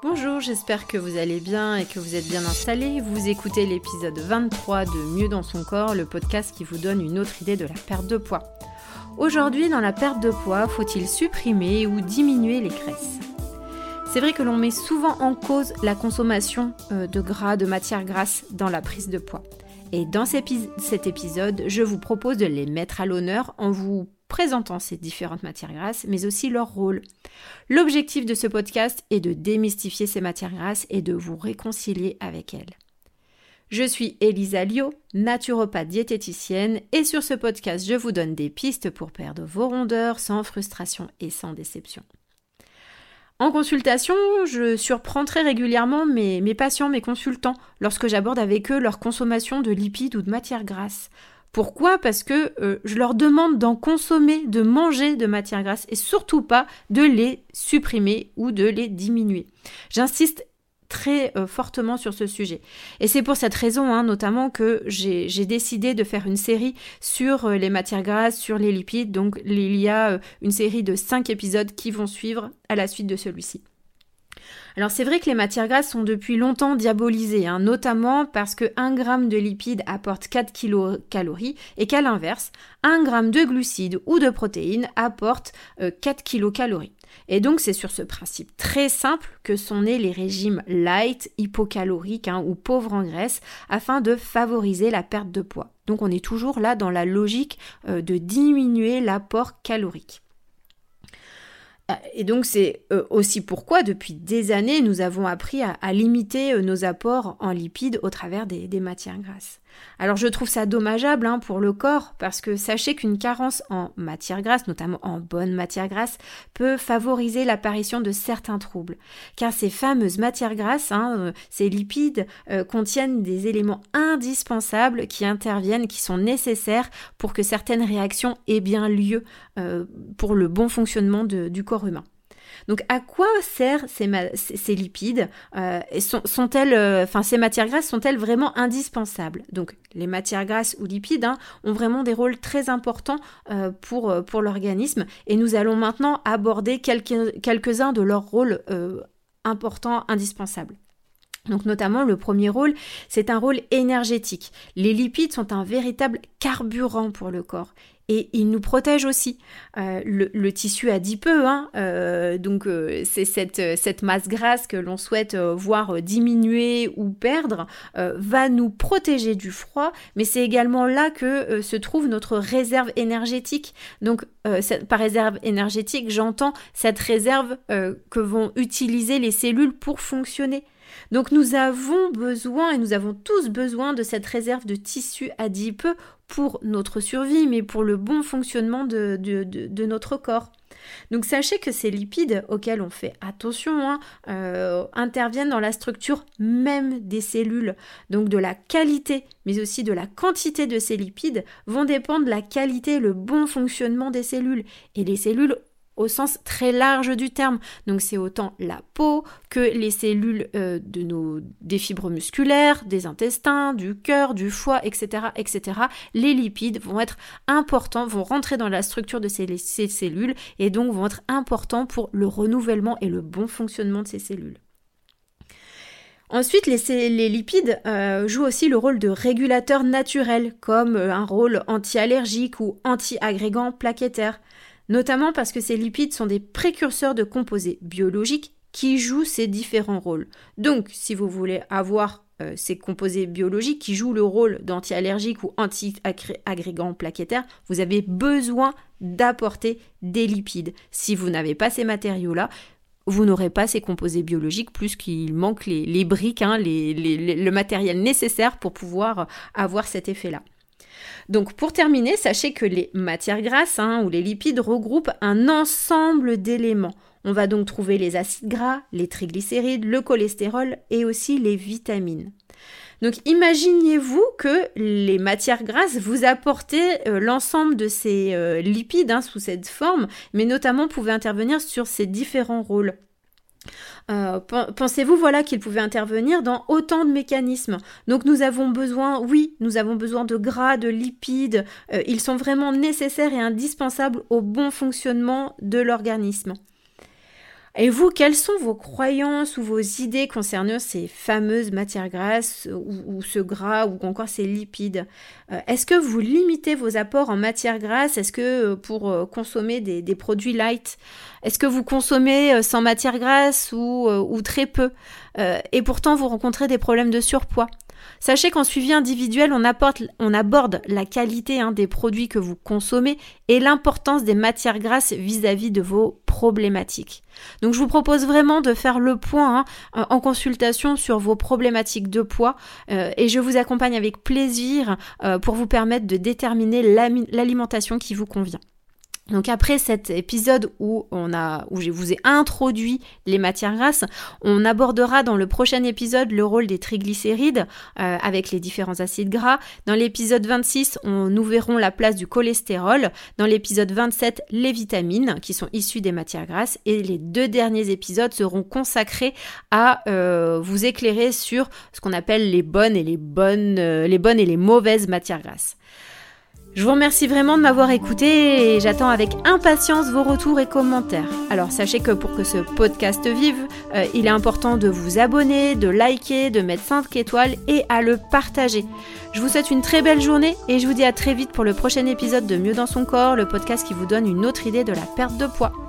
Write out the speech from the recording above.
Bonjour, j'espère que vous allez bien et que vous êtes bien installés. Vous écoutez l'épisode 23 de Mieux dans son corps, le podcast qui vous donne une autre idée de la perte de poids. Aujourd'hui, dans la perte de poids, faut-il supprimer ou diminuer les graisses? C'est vrai que l'on met souvent en cause la consommation euh, de gras, de matières grasses dans la prise de poids. Et dans cet épisode, je vous propose de les mettre à l'honneur en vous présentant ces différentes matières grasses, mais aussi leur rôle. L'objectif de ce podcast est de démystifier ces matières grasses et de vous réconcilier avec elles. Je suis Elisa Lio, naturopathe diététicienne, et sur ce podcast, je vous donne des pistes pour perdre vos rondeurs sans frustration et sans déception. En consultation, je surprends très régulièrement mes, patients, mes consultants, lorsque j'aborde avec eux leur consommation de lipides ou de matières grasses. Pourquoi? Parce que euh, je leur demande d'en consommer, de manger de matières grasses et surtout pas de les supprimer ou de les diminuer. J'insiste très euh, fortement sur ce sujet. Et c'est pour cette raison hein, notamment que j'ai décidé de faire une série sur euh, les matières grasses, sur les lipides. Donc il y a une série de 5 épisodes qui vont suivre à la suite de celui-ci. Alors c'est vrai que les matières grasses sont depuis longtemps diabolisées, hein, notamment parce que 1 g de lipides apporte 4 kilocalories et qu'à l'inverse, 1 g de glucides ou de protéines apporte 4 euh, kilocalories. Et donc c'est sur ce principe très simple que sont nés les régimes light, hypocaloriques hein, ou pauvres en graisse afin de favoriser la perte de poids. Donc on est toujours là dans la logique euh, de diminuer l'apport calorique. Et donc c'est euh, aussi pourquoi depuis des années nous avons appris à, limiter euh, nos apports en lipides au travers des matières grasses. Alors je trouve ça dommageable hein, pour le corps parce que sachez qu'une carence en matière grasse, notamment en bonne matière grasse, peut favoriser l'apparition de certains troubles. Car ces fameuses matières grasses, hein, euh, ces lipides, euh, contiennent des éléments indispensables qui interviennent, qui sont nécessaires pour que certaines réactions aient bien lieu euh, pour le bon fonctionnement du corps humain. Donc à quoi servent ces, lipides euh, sont-elles, euh, enfin ces matières grasses sont-elles vraiment indispensables? Donc les matières grasses ou lipides hein, ont vraiment des rôles très importants euh, pour, l'organisme et nous allons maintenant aborder quelques, quelques-uns de leurs rôles importants, indispensables. Donc notamment le premier rôle, c'est un rôle énergétique. Les lipides sont un véritable carburant pour le corps et ils nous protègent aussi. Euh, le, tissu adipeux, hein, euh, donc euh, c'est cette, cette, masse grasse que l'on souhaite voir diminuer ou perdre, va nous protéger du froid, mais c'est également là que se trouve notre réserve énergétique. Donc par réserve énergétique, j'entends cette réserve que vont utiliser les cellules pour fonctionner. Donc nous avons besoin et nous avons tous besoin de cette réserve de tissu adipeux pour notre survie, mais pour le bon fonctionnement de, notre corps. Donc sachez que ces lipides auxquels on fait attention hein, euh, interviennent dans la structure même des cellules. Donc de la qualité, mais aussi de la quantité de ces lipides vont dépendre la qualité le bon fonctionnement des cellules. Et les cellules au sens très large du terme. Donc c'est autant la peau que les cellules euh, de nos, des fibres musculaires, des intestins, du cœur, du foie, etc., etc. Les lipides vont être importants, vont rentrer dans la structure de ces, cellules et donc vont être importants pour le renouvellement et le bon fonctionnement de ces cellules. Ensuite, les, lipides euh, jouent aussi le rôle de régulateur naturel, comme euh, un rôle anti-allergique ou anti-agrégant plaquettaire notamment parce que ces lipides sont des précurseurs de composés biologiques qui jouent ces différents rôles. Donc, si vous voulez avoir euh, ces composés biologiques qui jouent le rôle d'anti-allergique ou anti-agrégant plaquettaire, vous avez besoin d'apporter des lipides. Si vous n'avez pas ces matériaux-là, vous n'aurez pas ces composés biologiques, plus qu'il manque les, briques, hein, le matériel nécessaire pour pouvoir avoir cet effet-là. Donc pour terminer, sachez que les matières grasses hein, ou les lipides regroupent un ensemble d'éléments. On va donc trouver les acides gras, les triglycérides, le cholestérol et aussi les vitamines. Donc imaginez-vous que les matières grasses vous apportez euh, l'ensemble de ces euh, lipides hein, sous cette forme, mais notamment pouvez intervenir sur ces différents rôles. Euh, pensez-vous voilà qu'il pouvait intervenir dans autant de mécanismes? Donc nous avons besoin, oui, nous avons besoin de gras, de lipides. Euh, ils sont vraiment nécessaires et indispensables au bon fonctionnement de l'organisme. Et vous, quelles sont vos croyances ou vos idées concernant ces fameuses matières grasses ou, ce gras ou encore ces lipides? Euh, Est-ce que vous limitez vos apports en matières grasses? Est-ce que euh, pour euh, consommer des, produits light, est-ce que vous consommez sans matières grasses ou, très peu? Et pourtant, vous rencontrez des problèmes de surpoids. Sachez qu'en suivi individuel, on, aborde la qualité hein, des produits que vous consommez et l'importance des matières grasses vis-à-vis de vos Donc je vous propose vraiment de faire le point hein, en consultation sur vos problématiques de poids euh, et je vous accompagne avec plaisir euh, pour vous permettre de déterminer l'alimentation qui vous convient. Donc après cet épisode où on a où je vous ai introduit les matières grasses, on abordera dans le prochain épisode le rôle des triglycérides euh, avec les différents acides gras. Dans l'épisode 26, on, nous verrons la place du cholestérol. Dans l'épisode 27, les vitamines qui sont issues des matières grasses. Et les deux derniers épisodes seront consacrés à euh, vous éclairer sur ce qu'on appelle les bonnes et les bonnes, euh, les bonnes et les mauvaises matières grasses. Je vous remercie vraiment de m'avoir écouté et j'attends avec impatience vos retours et commentaires. Alors sachez que pour que ce podcast vive, euh, il est important de vous abonner, de liker, de mettre 5 étoiles et à le partager. Je vous souhaite une très belle journée et je vous dis à très vite pour le prochain épisode de Mieux dans son corps, le podcast qui vous donne une autre idée de la perte de poids.